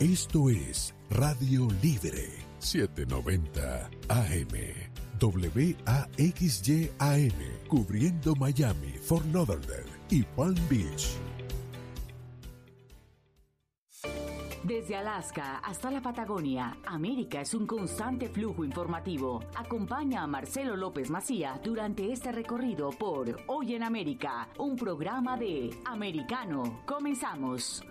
Esto es Radio Libre 790 AM. WAXYAM, cubriendo Miami, Fort Lauderdale y Palm Beach. Desde Alaska hasta la Patagonia, América es un constante flujo informativo. Acompaña a Marcelo López Macía durante este recorrido por Hoy en América, un programa de Americano. Comenzamos.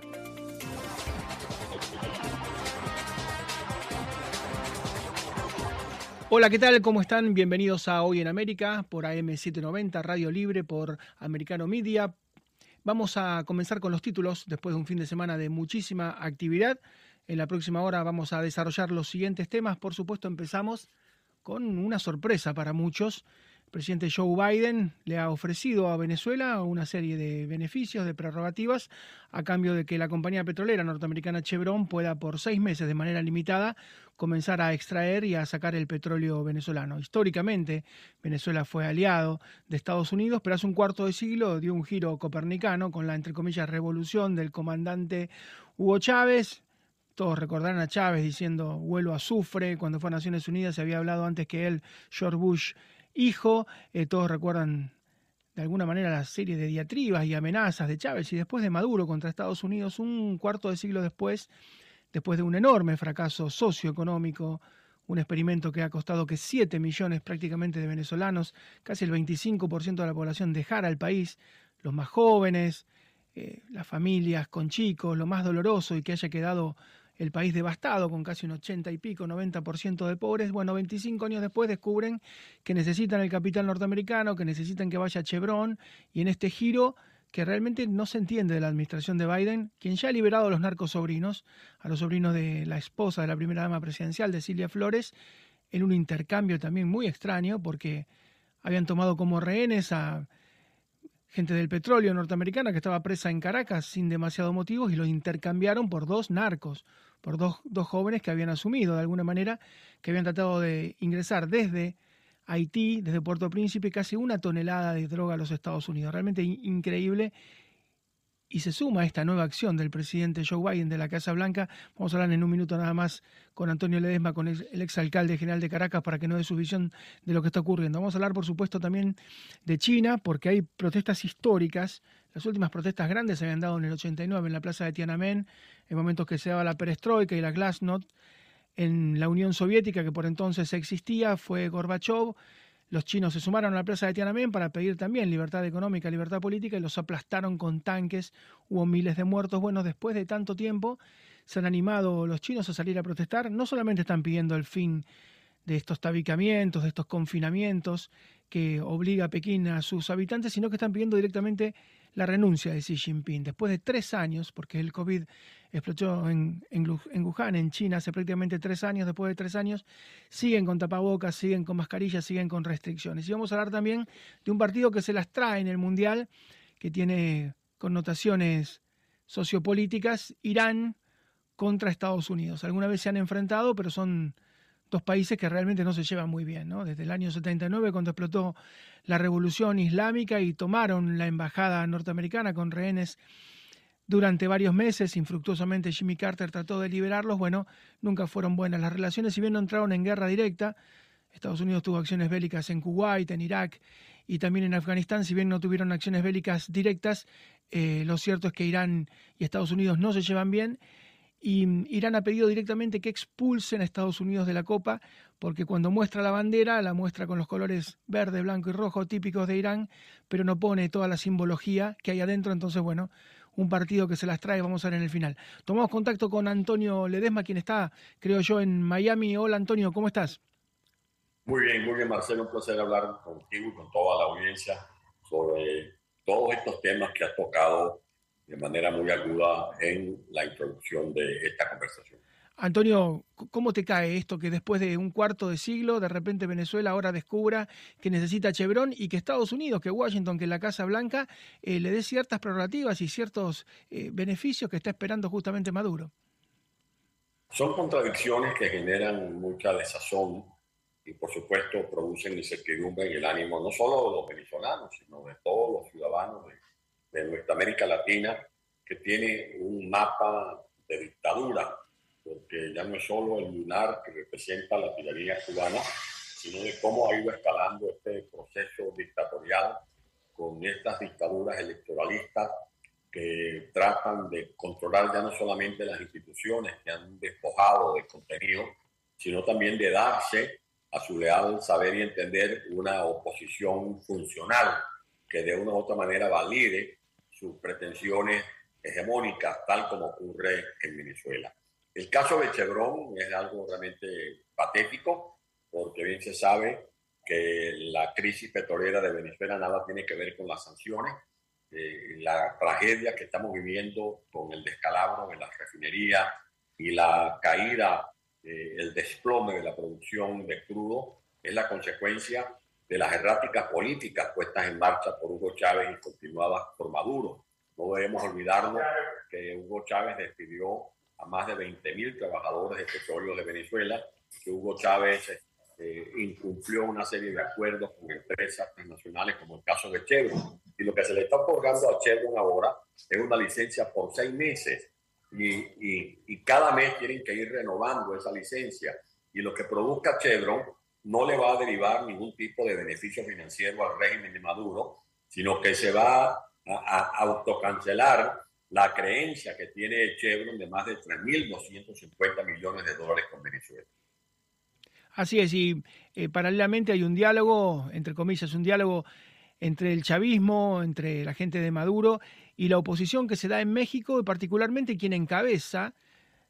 Hola, ¿qué tal? ¿Cómo están? Bienvenidos a Hoy en América por AM790, Radio Libre, por Americano Media. Vamos a comenzar con los títulos después de un fin de semana de muchísima actividad. En la próxima hora vamos a desarrollar los siguientes temas. Por supuesto, empezamos con una sorpresa para muchos presidente Joe Biden le ha ofrecido a Venezuela una serie de beneficios, de prerrogativas, a cambio de que la compañía petrolera norteamericana Chevron pueda por seis meses de manera limitada comenzar a extraer y a sacar el petróleo venezolano. Históricamente, Venezuela fue aliado de Estados Unidos, pero hace un cuarto de siglo dio un giro copernicano con la, entre comillas, revolución del comandante Hugo Chávez, todos recordarán a Chávez diciendo vuelo azufre, cuando fue a Naciones Unidas se había hablado antes que él, George Bush hijo. Eh, todos recuerdan de alguna manera la serie de diatribas y amenazas de Chávez y después de Maduro contra Estados Unidos, un cuarto de siglo después, después de un enorme fracaso socioeconómico, un experimento que ha costado que 7 millones prácticamente de venezolanos, casi el 25% de la población, dejara el país, los más jóvenes, eh, las familias con chicos, lo más doloroso y que haya quedado el país devastado con casi un 80 y pico, 90% de pobres. Bueno, 25 años después descubren que necesitan el capital norteamericano, que necesitan que vaya Chevron y en este giro que realmente no se entiende de la administración de Biden, quien ya ha liberado a los narcos sobrinos, a los sobrinos de la esposa de la primera dama presidencial, de Silvia Flores, en un intercambio también muy extraño, porque habían tomado como rehenes a gente del petróleo norteamericana que estaba presa en Caracas sin demasiados motivos y los intercambiaron por dos narcos, por dos, dos jóvenes que habían asumido de alguna manera, que habían tratado de ingresar desde Haití, desde Puerto Príncipe, casi una tonelada de droga a los Estados Unidos. Realmente increíble y se suma esta nueva acción del presidente Joe Biden de la Casa Blanca. Vamos a hablar en un minuto nada más con Antonio Ledesma, con el exalcalde general de Caracas, para que nos dé su visión de lo que está ocurriendo. Vamos a hablar, por supuesto, también de China, porque hay protestas históricas. Las últimas protestas grandes se habían dado en el 89 en la plaza de Tiananmen, en momentos que se daba la perestroika y la glasnost en la Unión Soviética, que por entonces existía, fue Gorbachev los chinos se sumaron a la plaza de Tiananmen para pedir también libertad económica, libertad política y los aplastaron con tanques. Hubo miles de muertos. Bueno, después de tanto tiempo se han animado los chinos a salir a protestar. No solamente están pidiendo el fin de estos tabicamientos, de estos confinamientos que obliga a Pekín a sus habitantes, sino que están pidiendo directamente la renuncia de Xi Jinping. Después de tres años, porque el COVID explotó en, en, Wuhan, en China, hace prácticamente tres años, después de tres años, siguen con tapabocas, siguen con mascarillas, siguen con restricciones. Y vamos a hablar también de un partido que se las trae en el Mundial, que tiene connotaciones sociopolíticas, Irán contra Estados Unidos. Alguna vez se han enfrentado, pero son dos países que realmente no se llevan muy bien, ¿no? Desde el año 79, cuando explotó la revolución islámica y tomaron la embajada norteamericana con rehenes durante varios meses, infructuosamente Jimmy Carter trató de liberarlos, bueno, nunca fueron buenas las relaciones, si bien no entraron en guerra directa, Estados Unidos tuvo acciones bélicas en Kuwait, en Irak y también en Afganistán, si bien no tuvieron acciones bélicas directas, eh, lo cierto es que Irán y Estados Unidos no se llevan bien y Irán ha pedido directamente que expulsen a Estados Unidos de la Copa, porque cuando muestra la bandera, la muestra con los colores verde, blanco y rojo típicos de Irán, pero no pone toda la simbología que hay adentro, entonces bueno, un partido que se las trae, vamos a ver en el final. Tomamos contacto con Antonio Ledesma, quien está, creo yo, en Miami. Hola Antonio, ¿cómo estás? Muy bien, muy bien Marcelo, un placer hablar contigo y con toda la audiencia sobre todos estos temas que has tocado de manera muy aguda en la introducción de esta conversación. Antonio, ¿cómo te cae esto que después de un cuarto de siglo, de repente Venezuela ahora descubra que necesita Chevron y que Estados Unidos, que Washington, que la Casa Blanca, eh, le dé ciertas prerrogativas y ciertos eh, beneficios que está esperando justamente Maduro? Son contradicciones que generan mucha desazón y por supuesto producen incertidumbre en el ánimo no solo de los venezolanos, sino de todos los ciudadanos de de nuestra América Latina, que tiene un mapa de dictadura porque ya no es solo el lunar que representa la tiranía cubana, sino de cómo ha ido escalando este proceso dictatorial con estas dictaduras electoralistas que tratan de controlar ya no solamente las instituciones que han despojado de contenido, sino también de darse a su leal saber y entender una oposición funcional que de una u otra manera valide sus pretensiones hegemónicas, tal como ocurre en Venezuela. El caso de Chevron es algo realmente patético, porque bien se sabe que la crisis petrolera de Venezuela nada tiene que ver con las sanciones, eh, la tragedia que estamos viviendo con el descalabro en la refinería y la caída, eh, el desplome de la producción de crudo es la consecuencia de las erráticas políticas puestas en marcha por Hugo Chávez y continuadas por Maduro. No debemos olvidarnos que Hugo Chávez despidió a más de 20.000 trabajadores de petróleo de Venezuela, que Hugo Chávez eh, incumplió una serie de acuerdos con empresas internacionales, como el caso de Chevron. Y lo que se le está otorgando a Chevron ahora es una licencia por seis meses. Y, y, y cada mes tienen que ir renovando esa licencia. Y lo que produzca Chevron no le va a derivar ningún tipo de beneficio financiero al régimen de Maduro, sino que se va a, autocancelar la creencia que tiene Chevron de más de 3.250 millones de dólares con Venezuela. Así es, y eh, paralelamente hay un diálogo, entre comillas, un diálogo entre el chavismo, entre la gente de Maduro y la oposición que se da en México, y particularmente quien encabeza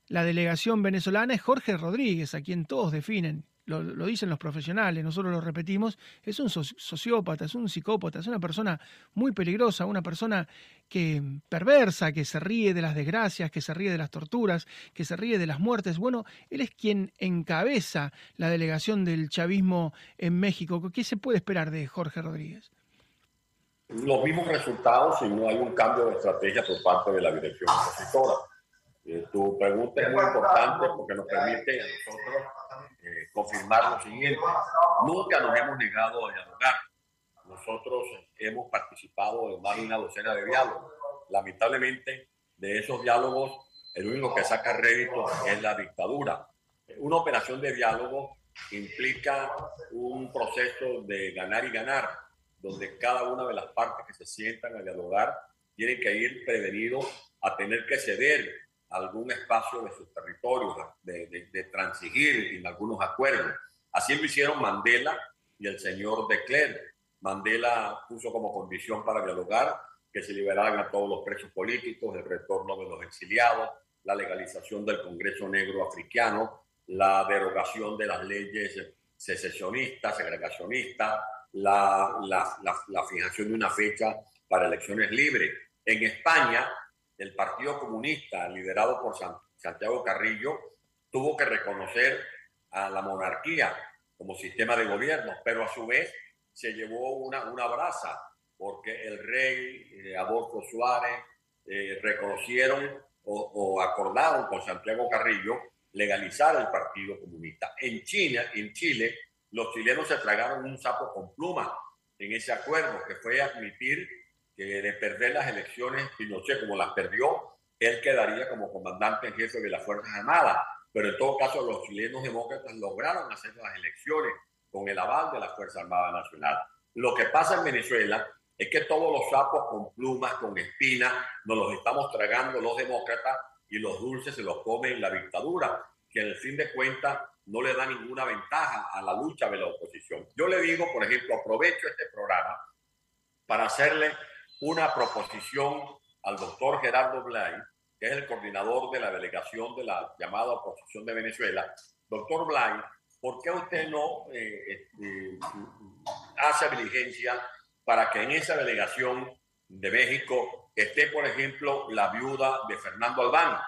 la delegación venezolana es Jorge Rodríguez, a quien todos definen lo, dicen los profesionales, nosotros lo repetimos, es un sociópata, es un psicópata, es una persona muy peligrosa, una persona que perversa, que se ríe de las desgracias, que se ríe de las torturas, que se ríe de las muertes. Bueno, él es quien encabeza la delegación del chavismo en México. ¿Qué se puede esperar de Jorge Rodríguez? Los mismos resultados si no hay un cambio de estrategia por parte de la dirección opositora. Eh, tu pregunta es muy importante porque nos permite a nosotros eh, confirmar lo siguiente. Nunca nos hemos negado a dialogar. Nosotros hemos participado en más de una docena de diálogos. Lamentablemente, de esos diálogos, el único que saca rédito es la dictadura. Una operación de diálogo implica un proceso de ganar y ganar, donde cada una de las partes que se sientan a dialogar tienen que ir prevenidos a tener que ceder algún espacio de sus territorios, de, de, transigir en algunos acuerdos. Así lo hicieron Mandela y el señor de Klerk. Mandela puso como condición para dialogar que se liberaran a todos los presos políticos, el retorno de los exiliados, la legalización del Congreso Negro Africano, la derogación de las leyes secesionistas, segregacionistas, la, la, la, la fijación de una fecha para elecciones libres. En España, el Partido Comunista, liderado por Santiago Carrillo, tuvo que reconocer a la monarquía como sistema de gobierno, pero a su vez se llevó una, una brasa, porque el rey eh, Suárez eh, reconocieron o, acordaron con Santiago Carrillo legalizar el Partido Comunista. En China, en Chile, los chilenos se tragaron un sapo con pluma en ese acuerdo, que fue admitir que de perder las elecciones, Pinochet como las perdió, él quedaría como comandante en jefe de las Fuerzas Armadas. Pero en todo caso, los chilenos demócratas lograron hacer las elecciones con el aval de la Fuerza Armada Nacional. Lo que pasa en Venezuela es que todos los sapos con plumas, con espinas, nos los estamos tragando los demócratas y los dulces se los comen la dictadura, que el fin de cuentas no le da ninguna ventaja a la lucha de la oposición. Yo le digo, por ejemplo, aprovecho este programa para hacerle una proposición al doctor Gerardo Blay, que es el coordinador de la delegación de la llamada oposición de Venezuela. Doctor Blay, ¿por qué usted no eh, este, hace diligencia para que en esa delegación de México esté, por ejemplo, la viuda de Fernando Albán,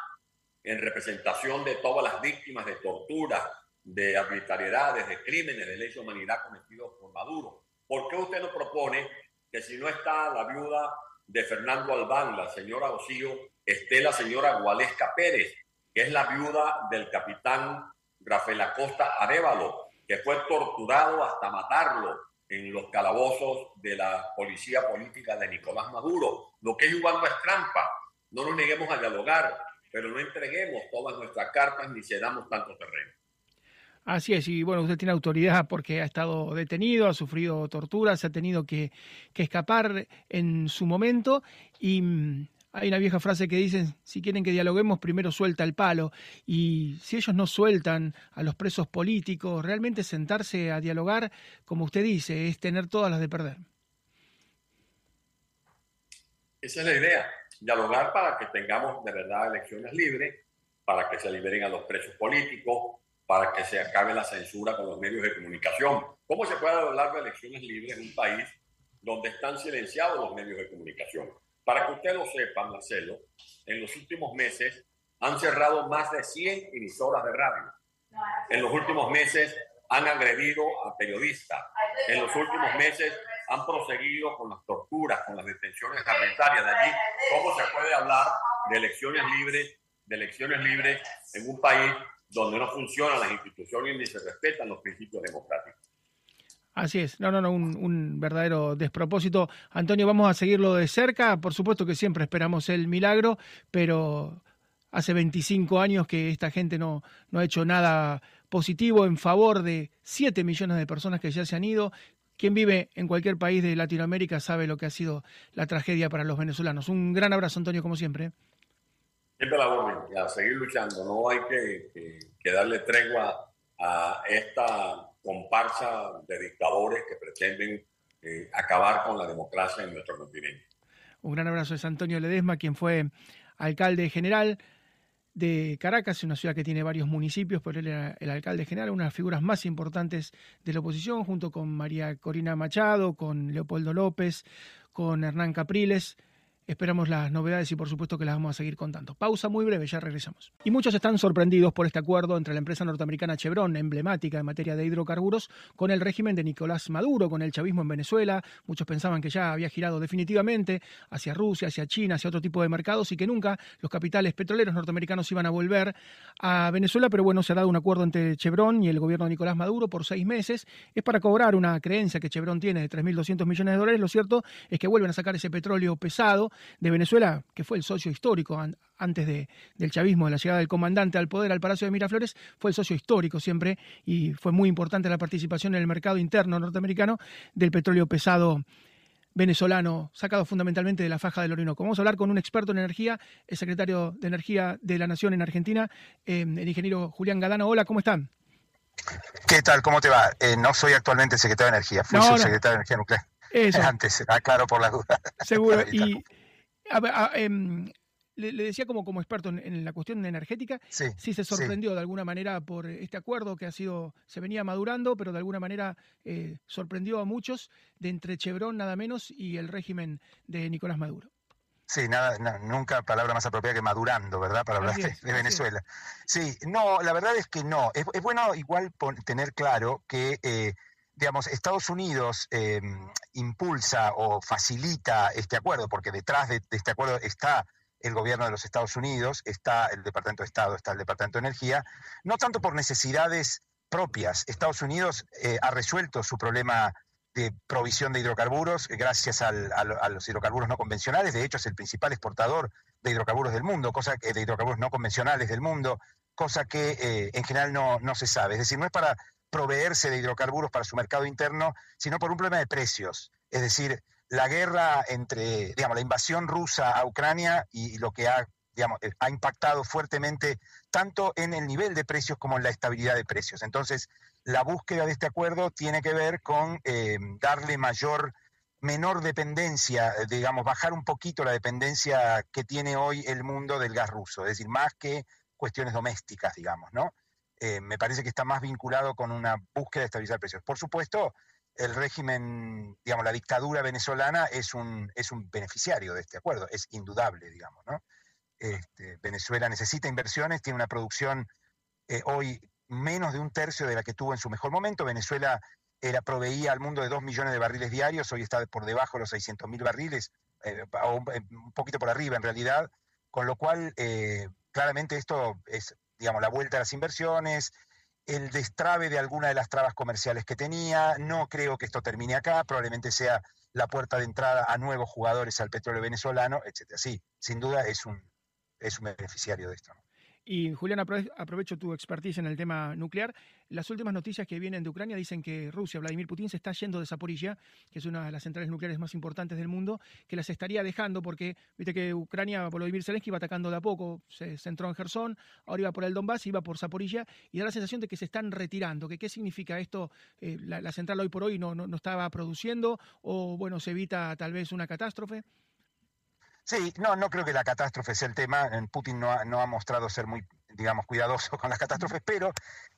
en representación de todas las víctimas de tortura, de arbitrariedades, de crímenes de lesa humanidad cometidos por Maduro? ¿Por qué usted no propone que si no está la viuda de Fernando Albán, la señora Osío, esté la señora Gualesca Pérez, que es la viuda del capitán Rafael Acosta Arevalo, que fue torturado hasta matarlo en los calabozos de la policía política de Nicolás Maduro. Lo que es jugando es trampa. No nos neguemos a dialogar, pero no entreguemos todas nuestras cartas ni cedamos tanto terreno. Así es, y bueno, usted tiene autoridad porque ha estado detenido, ha sufrido torturas, ha tenido que, escapar en su momento y mm, hay una vieja frase que dice, si quieren que dialoguemos, primero suelta el palo. Y si ellos no sueltan a los presos políticos, realmente sentarse a dialogar, como usted dice, es tener todas las de perder. Esa es la idea, dialogar para que tengamos de verdad elecciones libres, para que se liberen a los presos políticos, para que se acabe la censura con los medios de comunicación. ¿Cómo se puede hablar de elecciones libres en un país donde están silenciados los medios de comunicación? Para que ustedes lo sepan, Marcelo, en los últimos meses han cerrado más de 100 emisoras de radio. En los últimos meses han agredido a periodistas. En los últimos meses han proseguido con las torturas, con las detenciones arbitrarias. De allí, ¿cómo se puede hablar de elecciones libres, de elecciones libres en un país donde no funcionan las instituciones ni se respetan los principios democráticos? Así es, no, no, no, un, verdadero despropósito. Antonio, vamos a seguirlo de cerca. Por supuesto que siempre esperamos el milagro, pero hace 25 años que esta gente no, no ha hecho nada positivo en favor de 7 millones de personas que ya se han ido. Quien vive en cualquier país de Latinoamérica sabe lo que ha sido la tragedia para los venezolanos. Un gran abrazo, Antonio, como siempre. Siempre la voz, a seguir luchando. No hay que, que darle tregua a esta comparsa de dictadores que pretenden eh, acabar con la democracia en nuestro continente. Un gran abrazo es Antonio Ledesma, quien fue alcalde general de Caracas, una ciudad que tiene varios municipios, pero él era el alcalde general, una de las figuras más importantes de la oposición, junto con María Corina Machado, con Leopoldo López, con Hernán Capriles. Esperamos las novedades y por supuesto que las vamos a seguir contando. Pausa muy breve, ya regresamos. Y muchos están sorprendidos por este acuerdo entre la empresa norteamericana Chevron, emblemática en materia de hidrocarburos, con el régimen de Nicolás Maduro, con el chavismo en Venezuela. Muchos pensaban que ya había girado definitivamente hacia Rusia, hacia China, hacia otro tipo de mercados y que nunca los capitales petroleros norteamericanos iban a volver a Venezuela, pero bueno, se ha dado un acuerdo entre Chevron y el gobierno de Nicolás Maduro por seis meses. Es para cobrar una creencia que Chevron tiene de 3.200 millones de dólares. Lo cierto es que vuelven a sacar ese petróleo pesado de Venezuela, que fue el socio histórico antes de, del chavismo, de la llegada del comandante al poder al Palacio de Miraflores, fue el socio histórico siempre y fue muy importante la participación en el mercado interno norteamericano del petróleo pesado venezolano, sacado fundamentalmente de la faja del Orinoco. Vamos a hablar con un experto en energía, el secretario de Energía de la Nación en Argentina, eh, el ingeniero Julián Gadano. Hola, ¿cómo están? ¿Qué tal? ¿Cómo te va? Eh, no soy actualmente secretario de Energía, fui subsecretario de Energía Nuclear. Eso. Antes, aclaro por las dudas. Seguro. y Em, le, decía como, como experto en, la cuestión energética, sí, se sorprendió de alguna manera por este acuerdo que ha sido, se venía madurando, pero de alguna manera eh, sorprendió a muchos de entre Chevron nada menos y el régimen de Nicolás Maduro. Sí, nada, nunca palabra más apropiada que madurando, ¿verdad? Para hablar de, Venezuela. Sí, no, la verdad es que no. Es, bueno igual tener claro que eh, digamos, Estados Unidos em, impulsa o facilita este acuerdo, porque detrás de, este acuerdo está el gobierno de los Estados Unidos, está el Departamento de Estado, está el Departamento de Energía, no tanto por necesidades propias. Estados Unidos eh, ha resuelto su problema de provisión de hidrocarburos gracias a, los hidrocarburos no convencionales. De hecho, es el principal exportador de hidrocarburos del mundo, cosa que, de hidrocarburos no convencionales del mundo, cosa que eh, en general no, no se sabe. Es decir, no es para proveerse de hidrocarburos para su mercado interno, sino por un problema de precios. Es decir, la guerra entre, digamos, la invasión rusa a Ucrania y, lo que ha, digamos, eh, ha impactado fuertemente tanto en el nivel de precios como en la estabilidad de precios. Entonces, la búsqueda de este acuerdo tiene que ver con eh, darle mayor, menor dependencia, digamos, bajar un poquito la dependencia que tiene hoy el mundo del gas ruso, es decir, más que cuestiones domésticas, digamos, ¿no? Eh, me parece que está más vinculado con una búsqueda de estabilizar precios. Por supuesto, el régimen, digamos, la dictadura venezolana es un, es un beneficiario de este acuerdo, es indudable, digamos, ¿no? Este, Venezuela necesita inversiones, tiene una producción eh, hoy menos de un tercio de la que tuvo en su mejor momento. Venezuela era, proveía al mundo de dos millones de barriles diarios, hoy está por debajo de los 600 mil barriles, eh, un, poquito por arriba en realidad, con lo cual claramente esto es digamos, la vuelta a las inversiones, el destrabe de alguna de las trabas comerciales que tenía. No creo que esto termine acá, probablemente sea la puerta de entrada a nuevos jugadores al petróleo venezolano, etcétera. Sí, sin duda es un, es un beneficiario de esto. Y Julián, aprovecho tu expertise en el tema nuclear. Las últimas noticias que vienen de Ucrania dicen que Rusia, Vladimir Putin, se está yendo de Zaporilla, que es una de las centrales nucleares más importantes del mundo, que las estaría dejando porque, viste que Ucrania, Volodymyr Zelensky iba atacando de a poco, se centró en Gerson, ahora iba por el Donbass, iba por Zaporilla, y da la sensación de que se están retirando. ¿Qué significa esto? Eh, la, central hoy por hoy no, no, no estaba produciendo o, bueno, se evita tal vez una catástrofe? Sí, no, no creo que la catástrofe sea el tema. Putin no ha, no ha mostrado ser muy, digamos, cuidadoso con las catástrofes, pero,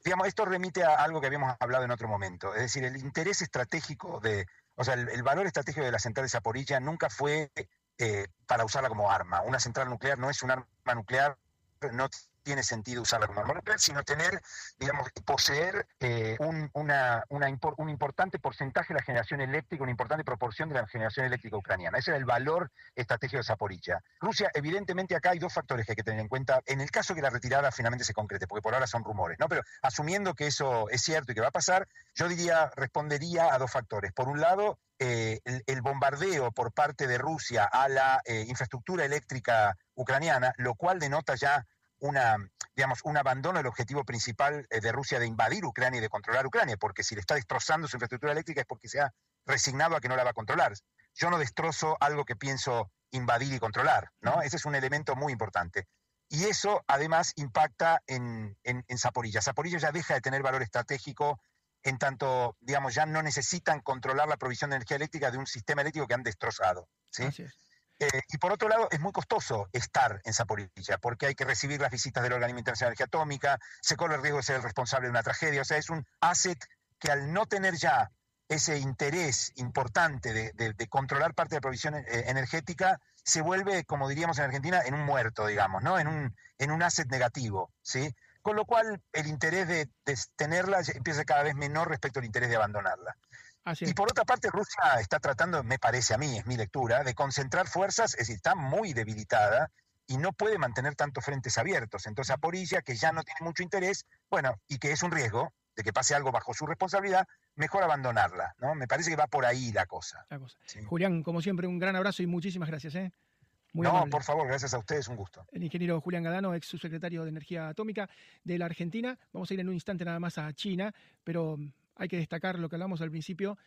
digamos, esto remite a algo que habíamos hablado en otro momento. Es decir, el interés estratégico de, o sea, el, valor estratégico de la central de Zaporilla nunca fue eh, para usarla como arma. Una central nuclear no es un arma nuclear, no tiene sentido usarla como arma sino tener, digamos, poseer eh, un importante porcentaje de la generación eléctrica, una importante proporción de la generación eléctrica ucraniana. Ese era el valor estratégico de Zaporilla. Rusia, evidentemente, acá hay dos factores que hay que tener en cuenta, en el caso que la retirada finalmente se concrete, porque por ahora son rumores, ¿no? Pero asumiendo que eso es cierto y que va a pasar, yo diría, respondería a dos factores. Por un lado, eh, el, bombardeo por parte de Rusia a la eh, infraestructura eléctrica ucraniana, lo cual denota ya una, digamos, un abandono del objetivo principal eh, de Rusia de invadir Ucrania y de controlar Ucrania, porque si le está destrozando su infraestructura eléctrica es porque se ha resignado a que no la va a controlar. Yo no destrozo algo que pienso invadir y controlar, ¿no? Ese es un elemento muy importante. Y eso además impacta en, en, en Zaporilla. Zaporilla ya deja de tener valor estratégico en tanto, digamos, ya no necesitan controlar la provisión de energía eléctrica de un sistema eléctrico que han destrozado. ¿sí? Eh, y por otro lado, es muy costoso estar en Zaporilla, porque hay que recibir las visitas del Organismo Internacional de Energía Atómica, se corre el riesgo de ser el responsable de una tragedia. O sea, es un asset que al no tener ya ese interés importante de, controlar parte de la provisión eh, energética, se vuelve, como diríamos en Argentina, en un muerto, digamos, ¿no? En un, en un asset negativo, ¿sí? Con lo cual, el interés de, de tenerla empieza cada vez menor respecto al interés de abandonarla y por otra parte, Rusia está tratando, me parece a mí, es mi lectura, de concentrar fuerzas, es decir, está muy debilitada y no puede mantener tantos frentes abiertos. Entonces, Aporilla, que ya no tiene mucho interés, bueno, y que es un riesgo de que pase algo bajo su responsabilidad, mejor abandonarla, ¿no? Me parece que va por ahí la cosa. Julián, como siempre, un gran abrazo y muchísimas gracias, ¿eh? no, por favor, gracias a ustedes, un gusto. El ingeniero Julián Gadano, ex subsecretario de Energía Atómica de la Argentina. Vamos a ir en un instante nada más a China, pero hay que destacar lo que hablamos al principio,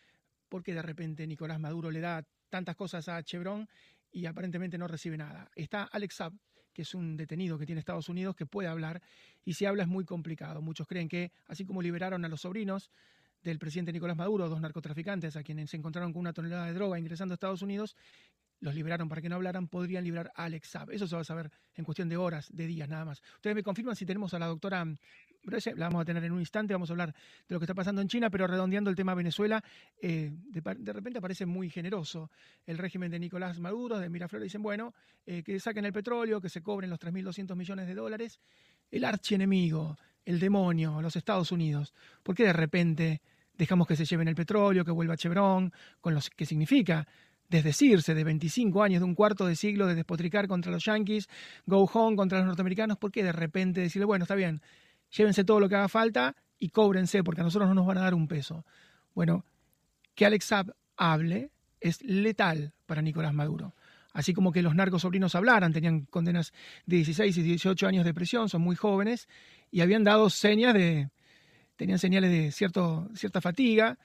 porque de repente Nicolás Maduro le da tantas cosas a Chevron y aparentemente no recibe nada. Está Alex Saab, que es un detenido que tiene Estados Unidos, que puede hablar, y si habla es muy complicado. Muchos creen que, así como liberaron a los sobrinos del presidente Nicolás Maduro, dos narcotraficantes a quienes se encontraron con una tonelada de droga ingresando a Estados Unidos, los liberaron para que no hablaran, podrían librar a Alex Saab. Eso se va a saber en cuestión de horas, de días nada más. Ustedes me confirman si tenemos a la doctora la vamos a tener en un instante, vamos a hablar de lo que está pasando en China, pero redondeando el tema Venezuela, eh, de, repente parece muy generoso el régimen de Nicolás Maduro, de Miraflores, dicen, bueno, eh, que saquen el petróleo, que se cobren los 3.200 millones de dólares, el archienemigo, el demonio, los Estados Unidos. ¿Por qué de repente dejamos que se lleven el petróleo, que vuelva Chevron, con lo que significa desdecirse de 25 años, de un cuarto de siglo de despotricar contra los yanquis, go home contra los norteamericanos, ¿por qué de repente decirle, bueno, está bien, llévense todo lo que haga falta y cóbrense porque a nosotros no nos van a dar un peso? Bueno, que Alex Saab hable es letal para Nicolás Maduro. Así como que los narcos sobrinos hablaran, tenían condenas de 16 y 18 años de prisión, son muy jóvenes, y habían dado señas de, tenían señales de cierto, cierta fatiga,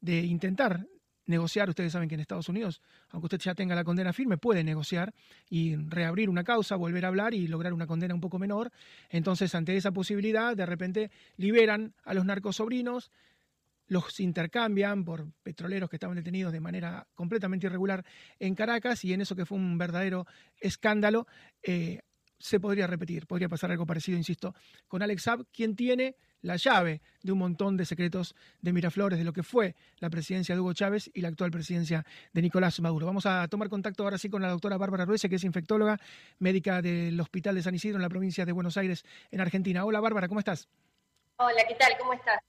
de intentar negociar. Ustedes saben que en Estados Unidos, aunque usted ya tenga la condena firme, puede negociar y reabrir una causa, volver a hablar y lograr una condena un poco menor. Entonces, ante esa posibilidad, de repente liberan a los narcos sobrinos, los intercambian por petroleros que estaban detenidos de manera completamente irregular en Caracas y en eso que fue un verdadero escándalo, eh, se podría repetir, podría pasar algo parecido, insisto, con Alex Saab, quien tiene la llave de un montón de secretos de Miraflores, de lo que fue la presidencia de Hugo Chávez y la actual presidencia de Nicolás Maduro. Vamos a tomar contacto ahora sí con la doctora Bárbara Ruese, que es infectóloga, médica del Hospital de San Isidro en la provincia de Buenos Aires, en Argentina. Hola Bárbara, ¿cómo estás? Hola, ¿qué tal? ¿Cómo estás?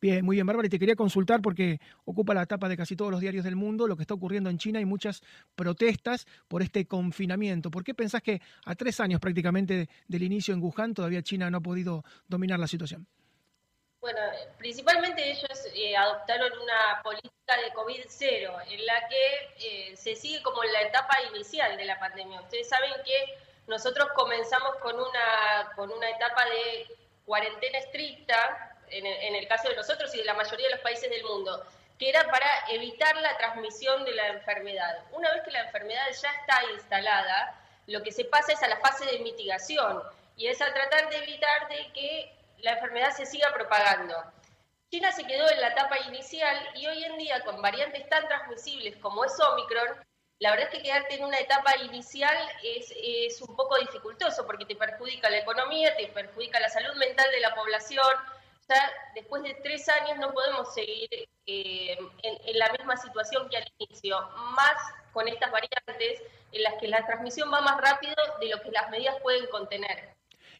Bien, muy bien, Bárbara, y te quería consultar porque ocupa la tapa de casi todos los diarios del mundo lo que está ocurriendo en China y muchas protestas por este confinamiento. ¿Por qué pensás que a tres años prácticamente del inicio en Wuhan todavía China no ha podido dominar la situación? Bueno, principalmente ellos eh, adoptaron una política de COVID-0, en la que eh, se sigue como la etapa inicial de la pandemia. Ustedes saben que nosotros comenzamos con una, con una etapa de cuarentena estricta, en el, en el caso de nosotros y de la mayoría de los países del mundo, que era para evitar la transmisión de la enfermedad. Una vez que la enfermedad ya está instalada, lo que se pasa es a la fase de mitigación y es a tratar de evitar de que la enfermedad se siga propagando. China se quedó en la etapa inicial y hoy en día con variantes tan transmisibles como es Omicron, la verdad es que quedarte en una etapa inicial es, es un poco dificultoso porque te perjudica la economía, te perjudica la salud mental de la población. Después de tres años no podemos seguir eh, en, en la misma situación que al inicio, más con estas variantes en las que la transmisión va más rápido de lo que las medidas pueden contener.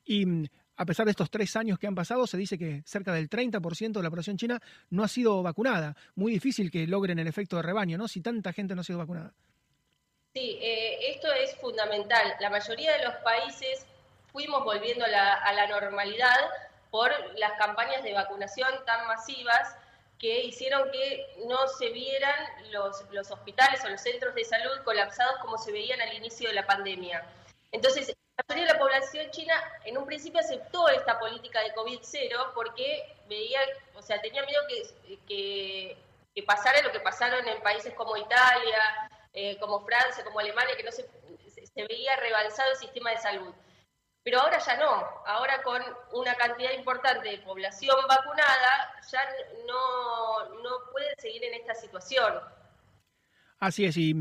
Y mm, a pesar de estos tres años que han pasado, se dice que cerca del 30% de la población china no ha sido vacunada. Muy difícil que logren el efecto de rebaño, ¿no? Si tanta gente no ha sido vacunada. Sí, eh, esto es fundamental. La mayoría de los países fuimos volviendo a la, normalidad por las campañas de vacunación tan masivas que hicieron que no se vieran los, los hospitales o los centros de salud colapsados como se veían al inicio de la pandemia. Entonces, mayoría de la población china en un principio aceptó esta política de COVID-0 porque veía, o sea, tenía miedo que, que, que, pasara lo que pasaron en países como Italia, eh, como Francia, como Alemania, que no se, se veía rebalsado el sistema de salud. Pero ahora ya no, ahora con una cantidad importante de población vacunada, ya no, no pueden seguir en esta situación. Así es, y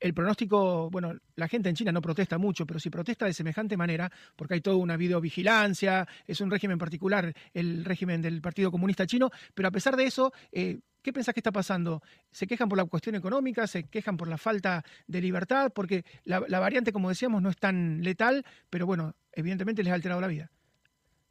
el pronóstico, bueno, la gente en China no protesta mucho, pero si protesta de semejante manera, porque hay toda una videovigilancia, es un régimen particular, el régimen del Partido Comunista Chino, pero a pesar de eso, eh, ¿qué pensás que está pasando? ¿Se quejan por la cuestión económica? ¿Se quejan por la falta de libertad? Porque la, la variante, como decíamos, no es tan letal, pero bueno, evidentemente les ha alterado la vida.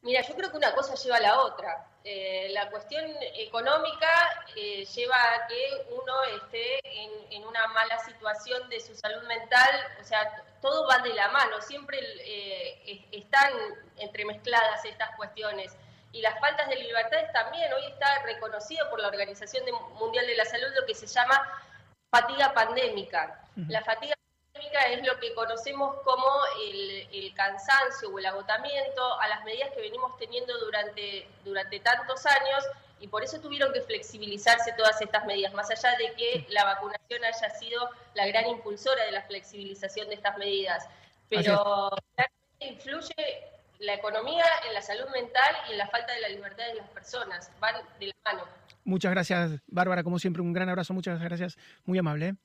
Mira, yo creo que una cosa lleva a la otra. Eh, la cuestión económica eh, lleva a que uno esté en, en, una mala situación de su salud mental, o sea, todo va de la mano, siempre eh, están entremezcladas estas cuestiones. Y las faltas de libertades también, hoy está reconocido por la Organización Mundial de la Salud lo que se llama fatiga pandémica. La fatiga es lo que conocemos como el, el, cansancio o el agotamiento a las medidas que venimos teniendo durante, durante tantos años y por eso tuvieron que flexibilizarse todas estas medidas, más allá de que la vacunación haya sido la gran impulsora de la flexibilización de estas medidas. Pero influye la economía en la salud mental y en la falta de la libertad de las personas, van de la mano. Muchas gracias, Bárbara, como siempre, un gran abrazo, muchas gracias, muy amable.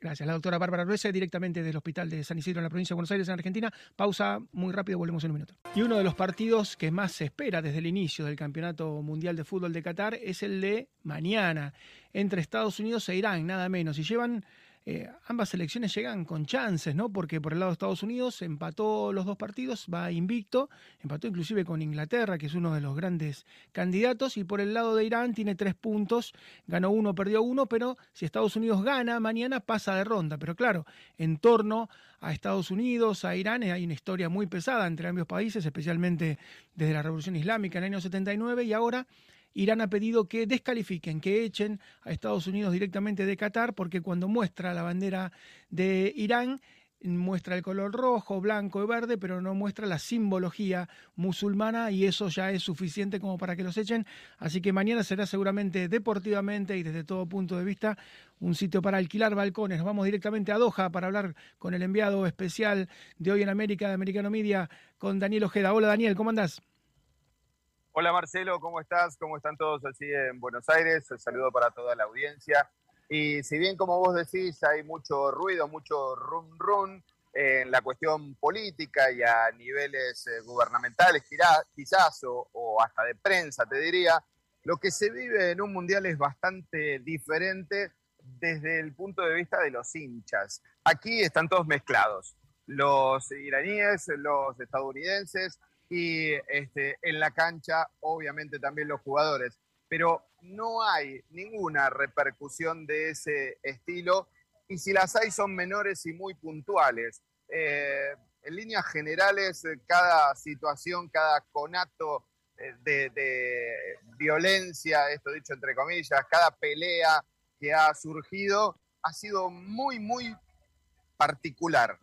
Gracias. La doctora Bárbara Ruese, directamente del Hospital de San Isidro en la provincia de Buenos Aires, en Argentina. Pausa muy rápido, volvemos en un minuto. Y uno de los partidos que más se espera desde el inicio del Campeonato Mundial de Fútbol de Qatar es el de mañana, entre Estados Unidos e Irán, nada menos. Y llevan eh, ambas selecciones llegan con chances, ¿no? Porque por el lado de Estados Unidos empató los dos partidos, va invicto, empató inclusive con Inglaterra, que es uno de los grandes candidatos, y por el lado de Irán tiene tres puntos, ganó uno, perdió uno, pero si Estados Unidos gana mañana pasa de ronda. Pero claro, en torno a Estados Unidos, a Irán, hay una historia muy pesada entre ambos países, especialmente desde la Revolución Islámica en el año 79 y ahora Irán ha pedido que descalifiquen, que echen a Estados Unidos directamente de Qatar, porque cuando muestra la bandera de Irán, muestra el color rojo, blanco y verde, pero no muestra la simbología musulmana y eso ya es suficiente como para que los echen. Así que mañana será seguramente deportivamente y desde todo punto de vista un sitio para alquilar balcones. Nos vamos directamente a Doha para hablar con el enviado especial de hoy en América, de Americano Media, con Daniel Ojeda. Hola Daniel, ¿cómo andás? Hola Marcelo, ¿cómo estás? ¿Cómo están todos así en Buenos Aires? El saludo para toda la audiencia. Y si bien, como vos decís, hay mucho ruido, mucho rum rum en la cuestión política y a niveles eh, gubernamentales quizás o, o hasta de prensa, te diría, lo que se vive en un mundial es bastante diferente desde el punto de vista de los hinchas. Aquí están todos mezclados. Los iraníes, los estadounidenses, y este, en la cancha obviamente también los jugadores. Pero no hay ninguna repercusión de ese estilo y si las hay son menores y muy puntuales. Eh, en líneas generales, cada situación, cada conato eh, de, violencia, esto dicho entre comillas, cada pelea que ha surgido ha sido muy, muy particular,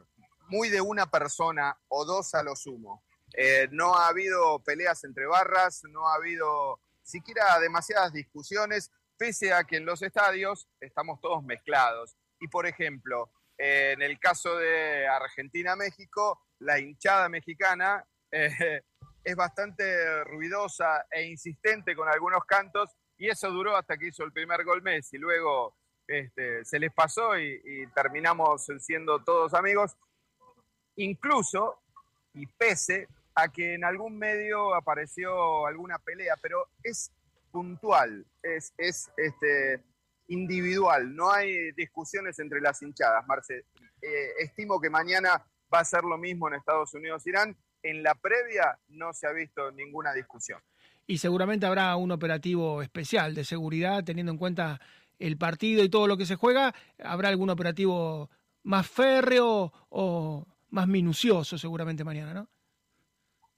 muy de una persona o dos a lo sumo. Eh, no ha habido peleas entre barras, no ha habido siquiera demasiadas discusiones, pese a que en los estadios estamos todos mezclados. Y por ejemplo, en el caso de Argentina-México, la hinchada mexicana eh, es bastante ruidosa e insistente con algunos cantos y eso duró hasta que hizo el primer gol Messi. Luego este, se les pasó y, terminamos siendo todos amigos, incluso y pese a que en algún medio apareció alguna pelea, pero es puntual, es, es este, individual, no hay discusiones entre las hinchadas, Marce. Eh, estimo que mañana va a ser lo mismo en Estados Unidos-Irán. En la previa no se ha visto ninguna discusión. Y seguramente habrá un operativo especial de seguridad, teniendo en cuenta el partido y todo lo que se juega. ¿Habrá algún operativo más férreo o más minucioso seguramente mañana, no?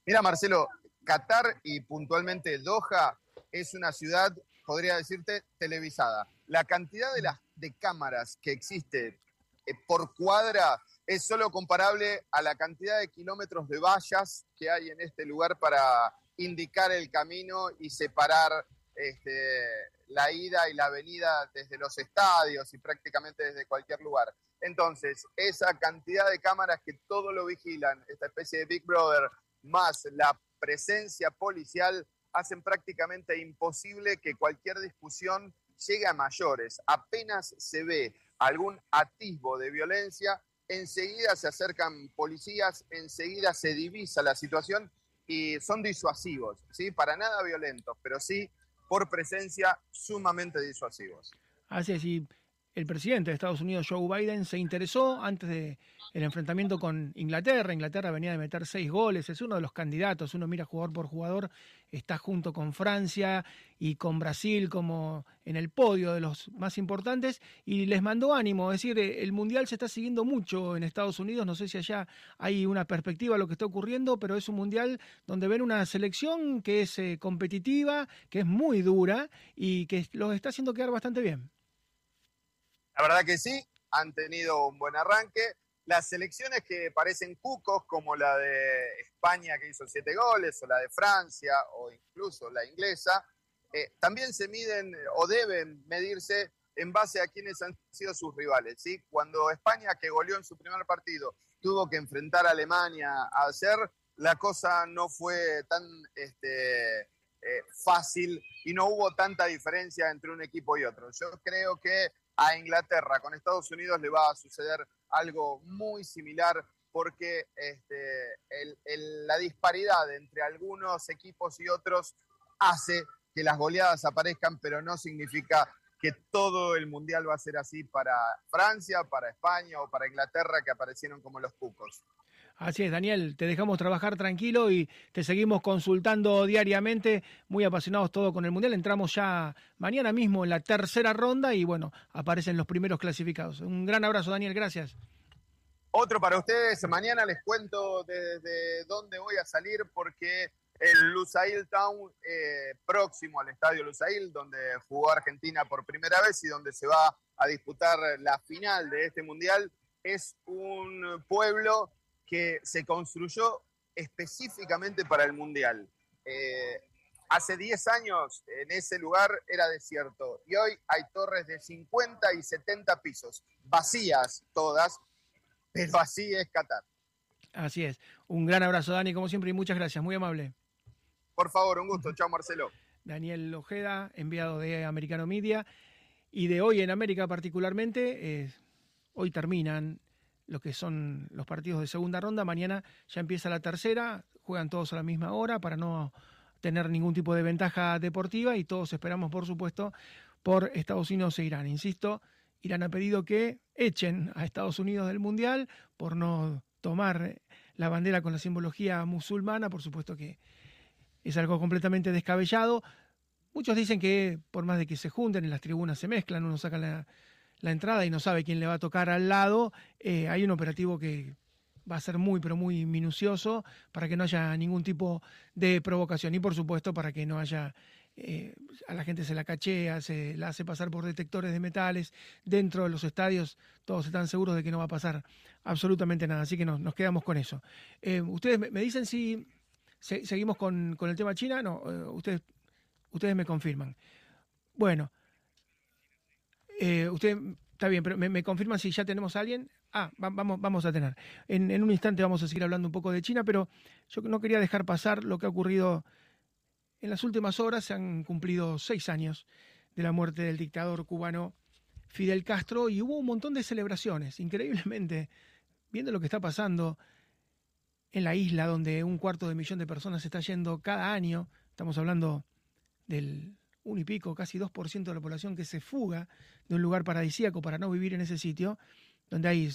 Mira, Marcelo, Qatar y puntualmente Doha es una ciudad, podría decirte, televisada. La cantidad de, las, de cámaras que existe eh, por cuadra es solo comparable a la cantidad de kilómetros de vallas que hay en este lugar para indicar el camino y separar este, la ida y la venida desde los estadios y prácticamente desde cualquier lugar. Entonces, esa cantidad de cámaras que todo lo vigilan, esta especie de Big Brother, más la presencia policial, hacen prácticamente imposible que cualquier discusión llegue a mayores. Apenas se ve algún atisbo de violencia, enseguida se acercan policías, enseguida se divisa la situación y son disuasivos, ¿sí? Para nada violentos, pero sí por presencia sumamente disuasivos. Así es, y el presidente de Estados Unidos, Joe Biden, se interesó antes de el enfrentamiento con Inglaterra. Inglaterra venía de meter seis goles, es uno de los candidatos. Uno mira jugador por jugador, está junto con Francia y con Brasil como en el podio de los más importantes y les mandó ánimo. Es decir, el Mundial se está siguiendo mucho en Estados Unidos. No sé si allá hay una perspectiva de lo que está ocurriendo, pero es un Mundial donde ven una selección que es eh, competitiva, que es muy dura y que los está haciendo quedar bastante bien. La verdad que sí, han tenido un buen arranque las selecciones que parecen cucos, como la de España que hizo siete goles, o la de Francia, o incluso la inglesa, eh, también se miden o deben medirse en base a quienes han sido sus rivales. ¿sí? Cuando España, que goleó en su primer partido, tuvo que enfrentar a Alemania a hacer, la cosa no fue tan este, eh, fácil y no hubo tanta diferencia entre un equipo y otro. Yo creo que a Inglaterra con Estados Unidos le va a suceder algo muy similar porque este, la disparidad entre algunos equipos y otros hace que las goleadas aparezcan, pero no significa que todo el mundial va a ser así para Francia, para España o para Inglaterra, que aparecieron como los cucos. Así es, Daniel, te dejamos trabajar tranquilo y te seguimos consultando diariamente, muy apasionados todo con el Mundial. Entramos ya mañana mismo en la tercera ronda y bueno, aparecen los primeros clasificados. Un gran abrazo, Daniel, gracias. Otro para ustedes, mañana les cuento desde dónde voy a salir porque el Lusail Town, eh, próximo al estadio Lusail, donde jugó Argentina por primera vez y donde se va a disputar la final de este Mundial, es un pueblo que se construyó específicamente para el Mundial. Eh, hace 10 años en ese lugar era desierto y hoy hay torres de 50 y 70 pisos, vacías todas, pero así es Qatar. Así es. Un gran abrazo, Dani, como siempre, y muchas gracias. Muy amable. Por favor, un gusto. Chao, Marcelo. Daniel Ojeda, enviado de Americano Media. Y de hoy en América particularmente, eh, hoy terminan lo que son los partidos de segunda ronda. Mañana ya empieza la tercera, juegan todos a la misma hora para no tener ningún tipo de ventaja deportiva y todos esperamos, por supuesto, por Estados Unidos e Irán. Insisto, Irán ha pedido que echen a Estados Unidos del Mundial por no tomar la bandera con la simbología musulmana, por supuesto que es algo completamente descabellado. Muchos dicen que por más de que se junten en las tribunas se mezclan, uno saca la, la entrada y no sabe quién le va a tocar al lado, eh, hay un operativo que va a ser muy, pero muy minucioso para que no haya ningún tipo de provocación y por supuesto para que no haya eh, a la gente se la cachea, se la hace pasar por detectores de metales. Dentro de los estadios todos están seguros de que no va a pasar absolutamente nada, así que nos, quedamos con eso. Eh, ustedes me, dicen si seguimos con, el tema China, no, ustedes, ustedes me confirman. Bueno, usted está bien, pero me, confirman si ya tenemos a alguien. Ah, vamos, vamos a tener. En, en un instante vamos a seguir hablando un poco de China, pero yo no quería dejar pasar lo que ha ocurrido en las últimas horas se han cumplido seis años de la muerte del dictador cubano Fidel Castro y hubo un montón de celebraciones. Increíblemente, viendo lo que está pasando en la isla donde un cuarto de millón de personas está yendo cada año, estamos hablando del un y pico, casi 2% de la población que se fuga de un lugar paradisíaco para no vivir en ese sitio, donde hay,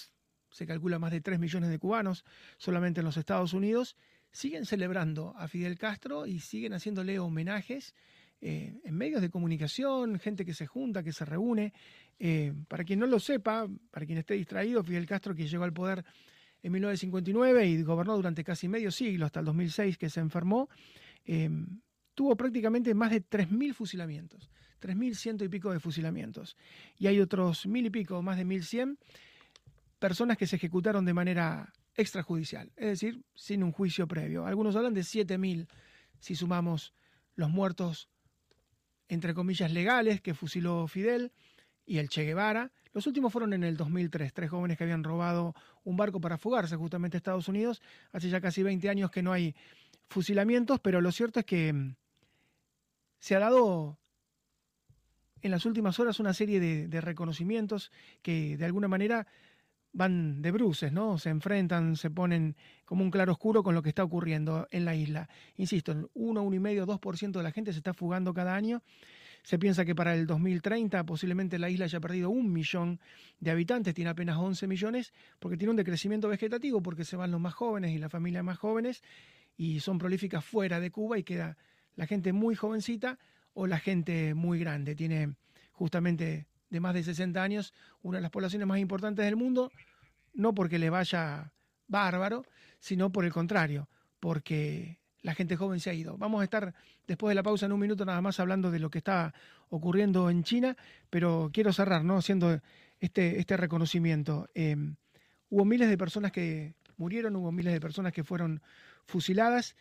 se calcula, más de 3 millones de cubanos solamente en los Estados Unidos, siguen celebrando a Fidel Castro y siguen haciéndole homenajes eh, en medios de comunicación, gente que se junta, que se reúne. Eh, para quien no lo sepa, para quien esté distraído, Fidel Castro, que llegó al poder en 1959 y gobernó durante casi medio siglo, hasta el 2006 que se enfermó, eh, tuvo prácticamente más de 3.000 fusilamientos, 3.100 y pico de fusilamientos. Y hay otros mil y pico, más de 1.100 personas que se ejecutaron de manera extrajudicial, es decir, sin un juicio previo. Algunos hablan de 7.000 si sumamos los muertos, entre comillas, legales que fusiló Fidel y el Che Guevara. Los últimos fueron en el 2003, tres jóvenes que habían robado un barco para fugarse justamente a Estados Unidos. Hace ya casi 20 años que no hay fusilamientos, pero lo cierto es que mm, se ha dado en las últimas horas una serie de, reconocimientos que de alguna manera van de bruces, ¿no? Se enfrentan, se ponen como un claro oscuro con lo que está ocurriendo en la isla. Insisto, 1, 1,5, 2% de la gente se está fugando cada año. Se piensa que para el 2030 posiblemente la isla haya perdido un millón de habitantes, tiene apenas 11 millones, porque tiene un decrecimiento vegetativo, porque se van los más jóvenes y las familias más jóvenes, y son prolíficas fuera de Cuba y queda la gente muy jovencita o la gente muy grande. Tiene justamente de más de 60 años, una de las poblaciones más importantes del mundo, no porque le vaya bárbaro, sino por el contrario, porque la gente joven se ha ido. Vamos a estar después de la pausa en un minuto nada más hablando de lo que está ocurriendo en China, pero quiero cerrar, ¿no? Haciendo este, este reconocimiento. Em, hubo miles de personas que murieron, hubo miles de personas que fueron fusiladas.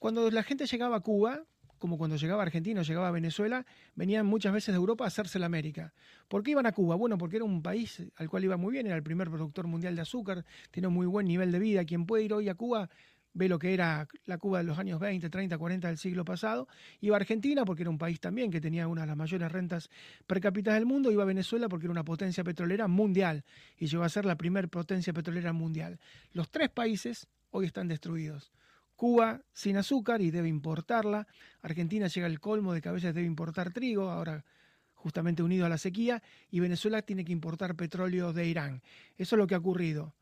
Cuando la gente llegaba a Cuba, como cuando llegaba Argentina o llegaba a Venezuela, venían muchas veces de Europa a hacerse la América. ¿Por qué iban a Cuba? Bueno, porque era un país al cual iba muy bien, era el primer productor mundial de azúcar, tiene un muy buen nivel de vida. Quien puede ir hoy a Cuba ve lo que era la Cuba de los años 20, 30, 40 del siglo pasado. Iba a Argentina porque era un país también que tenía una de las mayores rentas per cápita del mundo. Iba a Venezuela porque era una potencia petrolera mundial y llegó a ser la primer potencia petrolera mundial. Los tres países hoy están destruidos. Cuba sin azúcar y debe importarla. Argentina llega al colmo de que a veces debe importar trigo, ahora justamente unido a la sequía, y Venezuela tiene que importar petróleo de Irán. Eso es lo que ha ocurrido.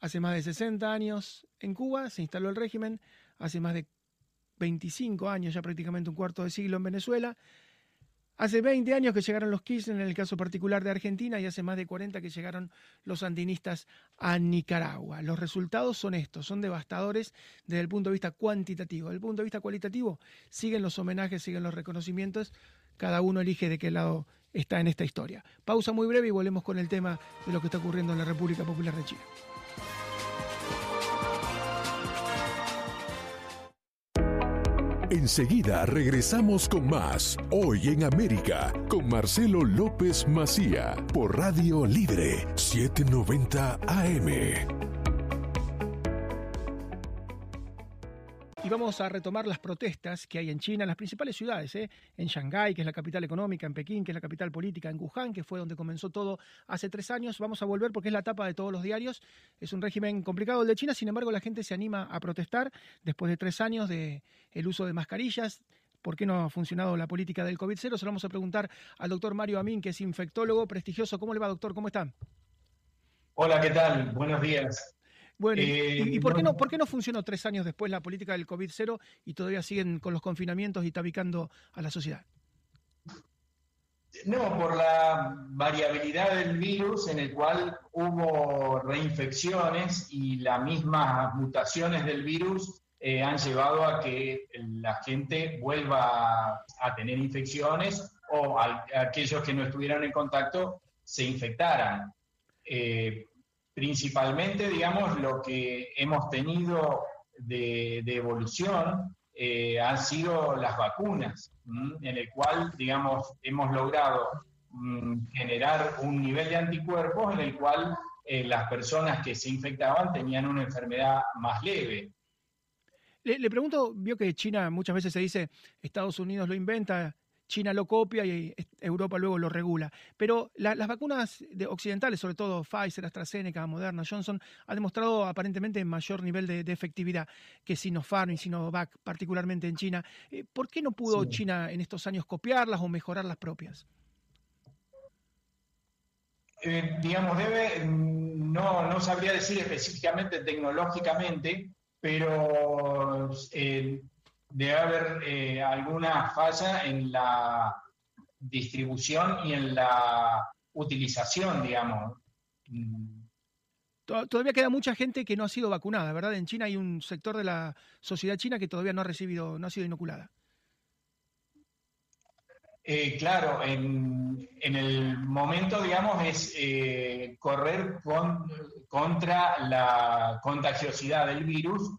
Hace más de 60 años en Cuba se instaló el régimen, hace más de 25 años, ya prácticamente un cuarto de siglo en Venezuela, Hace 20 años que llegaron los Kirchner en el caso particular de Argentina y hace más de 40 que llegaron los sandinistas a Nicaragua. Los resultados son estos, son devastadores desde el punto de vista cuantitativo. Desde el punto de vista cualitativo siguen los homenajes, siguen los reconocimientos, cada uno elige de qué lado está en esta historia. Pausa muy breve y volvemos con el tema de lo que está ocurriendo en la República Popular de Chile. Enseguida regresamos con más Hoy en América con Marcelo López Macía por Radio Libre 790 AM. Vamos a retomar las protestas que hay en China, en las principales ciudades, ¿eh? en Shanghái, que es la capital económica, en Pekín, que es la capital política, en Wuhan, que fue donde comenzó todo hace tres años. Vamos a volver porque es la tapa de todos los diarios. Es un régimen complicado el de China, sin embargo la gente se anima a protestar después de tres años de el uso de mascarillas, por qué no ha funcionado la política del COVID-0. Se lo vamos a preguntar al doctor Mario Amin, que es infectólogo prestigioso. ¿Cómo le va, doctor? ¿Cómo está? Hola, ¿qué tal? Buenos días. Bueno, ¿y, por, qué no, por qué no funcionó tres años después la política del COVID-0 y todavía siguen con los confinamientos y tabicando a la sociedad? No, por la variabilidad del virus en el cual hubo reinfecciones y las mismas mutaciones del virus eh, han llevado a que la gente vuelva a, tener infecciones o aquellos que no estuvieran en contacto se infectaran. Eh, principalmente, digamos, lo que hemos tenido de, evolución eh, han sido las vacunas, en el cual, digamos, hemos logrado mm, generar un nivel de anticuerpos en el cual eh, las personas que se infectaban tenían una enfermedad más leve. Le, pregunto, vio que China muchas veces se dice Estados Unidos lo inventa, China lo copia y Europa luego lo regula. Pero las vacunas de occidentales, sobre todo Pfizer, AstraZeneca, Moderna, Johnson, han demostrado aparentemente mayor nivel de, efectividad que Sinopharm y Sinovac, particularmente en China. Eh, ¿Por qué no pudo China en estos años copiarlas o mejorar las propias? Eh, digamos, debe, no, no sabría decir específicamente tecnológicamente, pero eh, debe haber eh, alguna falla en la distribución y en la utilización, digamos. Todavía queda mucha gente que no ha sido vacunada, ¿verdad? En China hay un sector de la sociedad china que todavía no ha recibido, no ha sido inoculada. Eh, claro, en, el momento, digamos, es eh, correr contra la contagiosidad del virus,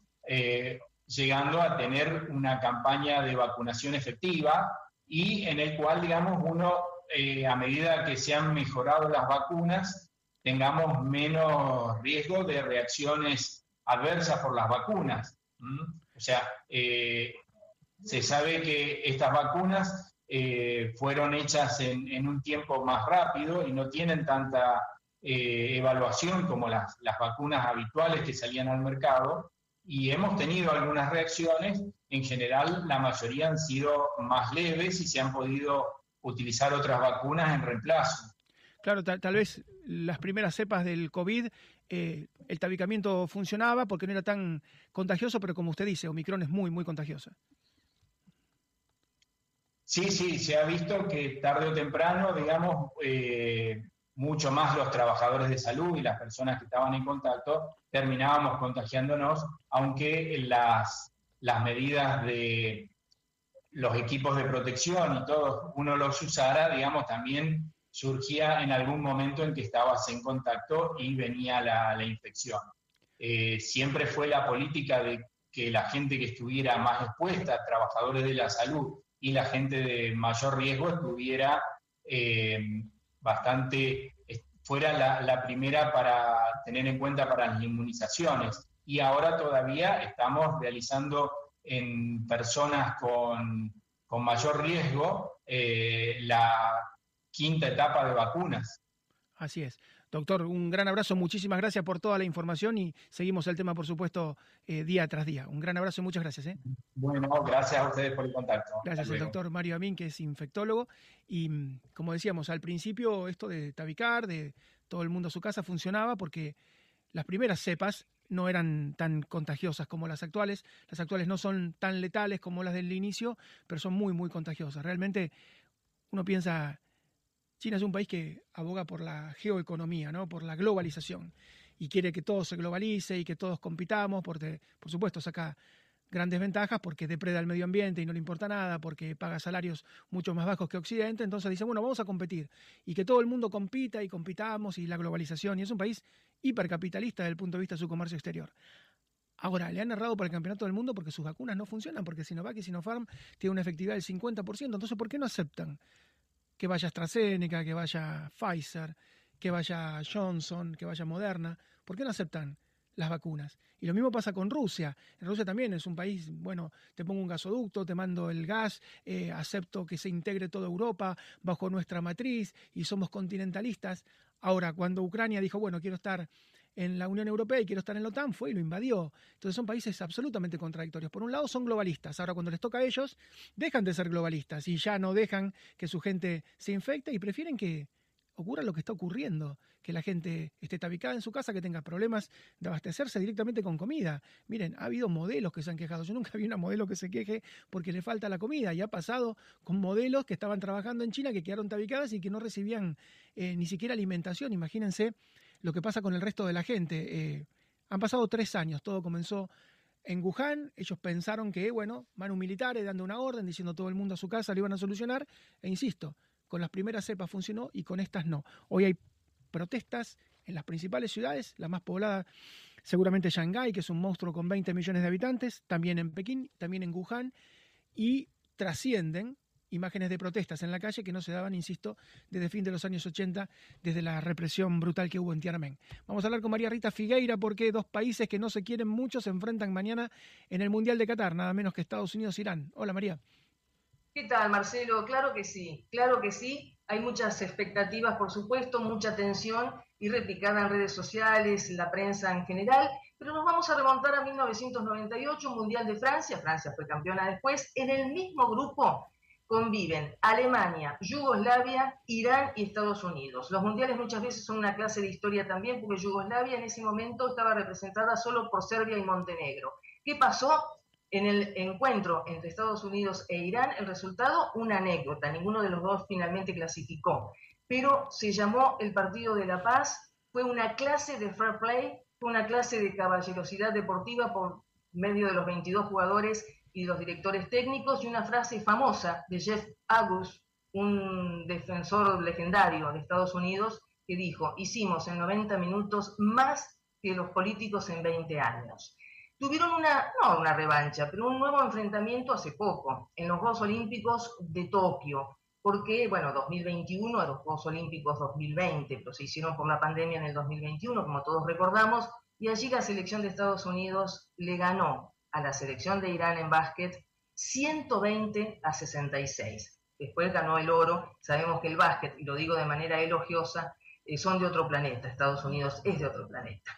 llegando a tener una campaña de vacunación efectiva y en el cual, digamos, uno, eh, a medida que se han mejorado las vacunas, tengamos menos riesgo de reacciones adversas por las vacunas. O sea, eh, se sabe que estas vacunas eh, fueron hechas en, un tiempo más rápido y no tienen tanta evaluación como las, las vacunas habituales que salían al mercado, y hemos tenido algunas reacciones, en general la mayoría han sido más leves y se han podido utilizar otras vacunas en reemplazo. Claro, tal, vez las primeras cepas del COVID, eh, el tabicamiento funcionaba porque no era tan contagioso, pero como usted dice, Omicron es muy, muy contagiosa. Sí, sí, se ha visto que tarde o temprano, digamos, eh, mucho más los trabajadores de salud y las personas que estaban en contacto, terminábamos contagiándonos, aunque las, las medidas de los equipos de protección y todo uno los usara, digamos, también surgía en algún momento en que estabas en contacto y venía la, infección. Eh, siempre fue la política de que la gente que estuviera más expuesta, trabajadores de la salud y la gente de mayor riesgo estuviera eh, bastante, fuera la, primera para tener en cuenta para las inmunizaciones. Y ahora todavía estamos realizando en personas con, mayor riesgo eh, la quinta etapa de vacunas. Así es. Doctor, un gran abrazo, muchísimas gracias por toda la información y seguimos el tema, por supuesto, eh, día tras día. Un gran abrazo y muchas gracias. ¿eh? Bueno, gracias a ustedes por el contacto. Gracias al doctor Mario Amín, que es infectólogo. Y mm, como decíamos, al principio esto de tabicar, de todo el mundo a su casa, funcionaba porque las primeras cepas no eran tan contagiosas como las actuales. Las actuales no son tan letales como las del inicio, pero son muy, muy contagiosas. Realmente uno piensa China es un país que aboga por la geoeconomía, ¿no? por la globalización, y quiere que todo se globalice y que todos compitamos, porque por supuesto saca grandes ventajas porque depreda el medio ambiente y no le importa nada, porque paga salarios mucho más bajos que Occidente, entonces dice, bueno, vamos a competir y que todo el mundo compita y compitamos y la globalización, y es un país hipercapitalista desde el punto de vista de su comercio exterior. Ahora, le han errado para el campeonato del mundo porque sus vacunas no funcionan, porque Sinovac y Sinopharm tienen una efectividad del 50%, entonces ¿por qué no aceptan que vaya AstraZeneca, que vaya Pfizer, que vaya Johnson, que vaya Moderna. ¿Por qué no aceptan las vacunas? Y lo mismo pasa con Rusia. Rusia también es un país, bueno, te pongo un gasoducto, te mando el gas, eh, acepto que se integre toda Europa bajo nuestra matriz y somos continentalistas. Ahora, cuando Ucrania dijo, bueno, quiero estar en la Unión Europea y quiero estar en la OTAN, fue y lo invadió. Entonces son países absolutamente contradictorios. Por un lado son globalistas, ahora cuando les toca a ellos, dejan de ser globalistas y ya no dejan que su gente se infecte y prefieren que ocurra lo que está ocurriendo, que la gente esté tabicada en su casa, que tenga problemas de abastecerse directamente con comida. Miren, ha habido modelos que se han quejado. Yo nunca vi una modelo que se queje porque le falta la comida y ha pasado con modelos que estaban trabajando en China que quedaron tabicadas y que no recibían eh, ni siquiera alimentación. Imagínense lo que pasa con el resto de la gente. Eh, han pasado tres años, todo comenzó en Wuhan, ellos pensaron que, bueno, manos militares dando una orden, diciendo todo el mundo a su casa, lo iban a solucionar, e insisto, con las primeras cepas funcionó y con estas no. Hoy hay protestas en las principales ciudades, la más poblada seguramente Shanghái, que es un monstruo con 20 millones de habitantes, también en Pekín, también en Wuhan, y trascienden imágenes de protestas en la calle que no se daban, insisto, desde fin de los años 80, desde la represión brutal que hubo en Tiananmen. Vamos a hablar con María Rita Figueira porque dos países que no se quieren mucho se enfrentan mañana en el Mundial de Qatar, nada menos que Estados Unidos e Irán. Hola María. ¿Qué tal, Marcelo? Claro que sí, claro que sí. Hay muchas expectativas, por supuesto, mucha tensión y replicada en redes sociales, en la prensa en general, pero nos vamos a remontar a 1998, Mundial de Francia, Francia fue campeona después, en el mismo grupo conviven Alemania, Yugoslavia, Irán y Estados Unidos. Los mundiales muchas veces son una clase de historia también, porque Yugoslavia en ese momento estaba representada solo por Serbia y Montenegro. ¿Qué pasó? En el encuentro entre Estados Unidos e Irán, el resultado, una anécdota. Ninguno de los dos finalmente clasificó. Pero se llamó el Partido de la Paz, fue una clase de fair play, fue una clase de caballerosidad deportiva por medio de los 22 jugadores y los directores técnicos y una frase famosa de Jeff Agus, un defensor legendario de Estados Unidos, que dijo, hicimos en 90 minutos más que los políticos en 20 años. Tuvieron una, no una revancha, pero un nuevo enfrentamiento hace poco, en los Juegos Olímpicos de Tokio, porque, bueno, 2021, los Juegos Olímpicos 2020, pero se hicieron por la pandemia en el 2021, como todos recordamos, y allí la selección de Estados Unidos le ganó a la selección de Irán en básquet 120 a 66. Después ganó el oro. Sabemos que el básquet, y lo digo de manera elogiosa, eh, son de otro planeta. Estados Unidos es de otro planeta.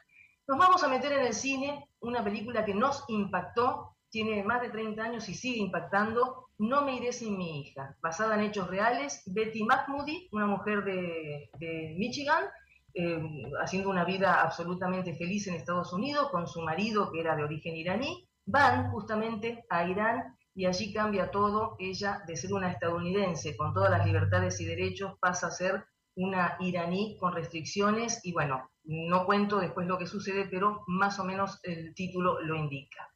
Nos vamos a meter en el cine una película que nos impactó, tiene más de 30 años y sigue impactando. No me iré sin mi hija, basada en hechos reales. Betty Mahmoudi, una mujer de, Michigan, eh, haciendo una vida absolutamente feliz en Estados Unidos con su marido que era de origen iraní van justamente a Irán y allí cambia todo. Ella, de ser una estadounidense con todas las libertades y derechos, pasa a ser una iraní con restricciones y bueno, no cuento después lo que sucede, pero más o menos el título lo indica.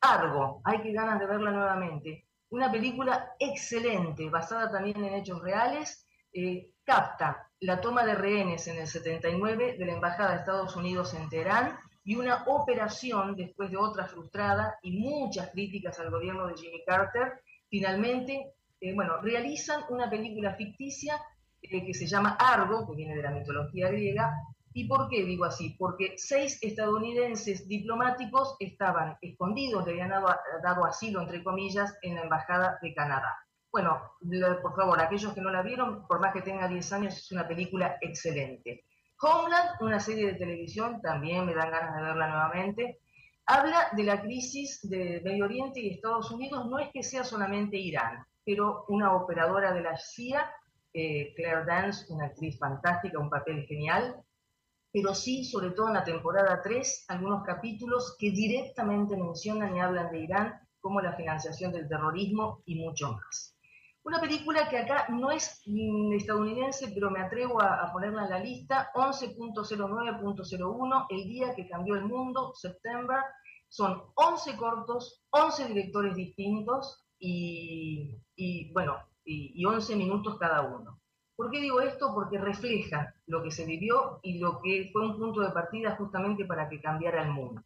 Argo, hay que ganas de verla nuevamente. Una película excelente, basada también en hechos reales, eh, capta la toma de rehenes en el 79 de la Embajada de Estados Unidos en Teherán y una operación después de otra frustrada y muchas críticas al gobierno de Jimmy Carter, finalmente, eh, bueno, realizan una película ficticia eh, que se llama Argo, que viene de la mitología griega. ¿Y por qué digo así? Porque seis estadounidenses diplomáticos estaban escondidos, le habían dado, dado asilo, entre comillas, en la Embajada de Canadá. Bueno, por favor, aquellos que no la vieron, por más que tenga 10 años, es una película excelente. Homeland, una serie de televisión, también me dan ganas de verla nuevamente, habla de la crisis de Medio Oriente y Estados Unidos. No es que sea solamente Irán, pero una operadora de la CIA, eh, Claire Dance, una actriz fantástica, un papel genial, pero sí, sobre todo en la temporada 3, algunos capítulos que directamente mencionan y hablan de Irán como la financiación del terrorismo y mucho más. Una película que acá no es estadounidense, pero me atrevo a, ponerla en la lista, 11.09.01, El día que cambió el mundo, September. Son 11 cortos, 11 directores distintos y, bueno, y, y 11 minutos cada uno. ¿Por qué digo esto? Porque refleja lo que se vivió y lo que fue un punto de partida justamente para que cambiara el mundo.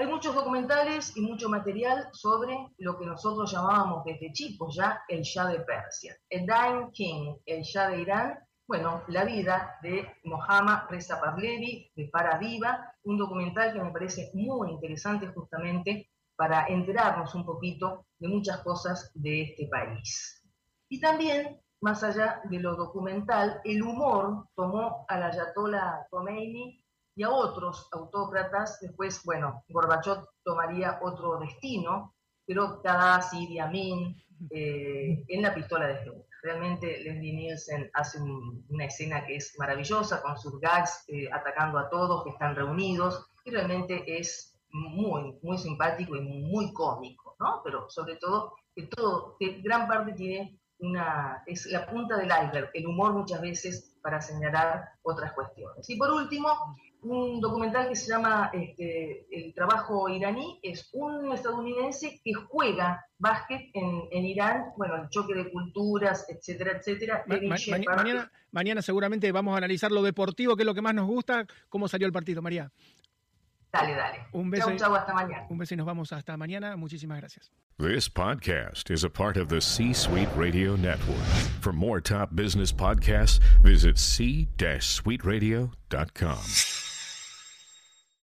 Hay muchos documentales y mucho material sobre lo que nosotros llamábamos desde chicos ya el Shah de Persia. El Dying King, el Shah de Irán, bueno, la vida de Mohammad Reza Pahlavi, de Paradiva, un documental que me parece muy interesante justamente para enterarnos un poquito de muchas cosas de este país. Y también, más allá de lo documental, el humor tomó a la Ayatollah Khomeini y a otros autócratas. Después, bueno, Gorbachev tomaría otro destino, pero Idi Amin, eh, en la pistola de Jesús. Realmente Leslie Nielsen hace una escena que es maravillosa con sus gags eh, atacando a todos que están reunidos y realmente es muy, muy simpático y muy cómico, ¿no? Pero sobre todo que todo, que gran parte tiene una, es la punta del iceberg, el humor muchas veces para señalar otras cuestiones. Y por último, un documental que se llama este, El trabajo iraní, es un estadounidense que juega básquet en, Irán, bueno, el choque de culturas, etcétera, etcétera. mañana, mañana seguramente vamos a analizar lo deportivo, que es lo que más nos gusta, cómo salió el partido, María. Dale, dale. Un beso. Chau, chau, hasta mañana. Un beso y nos vamos hasta mañana. Muchísimas gracias. This podcast is a part of the C-Suite Radio Network. For more top business podcasts, visit c-suiteradio.com.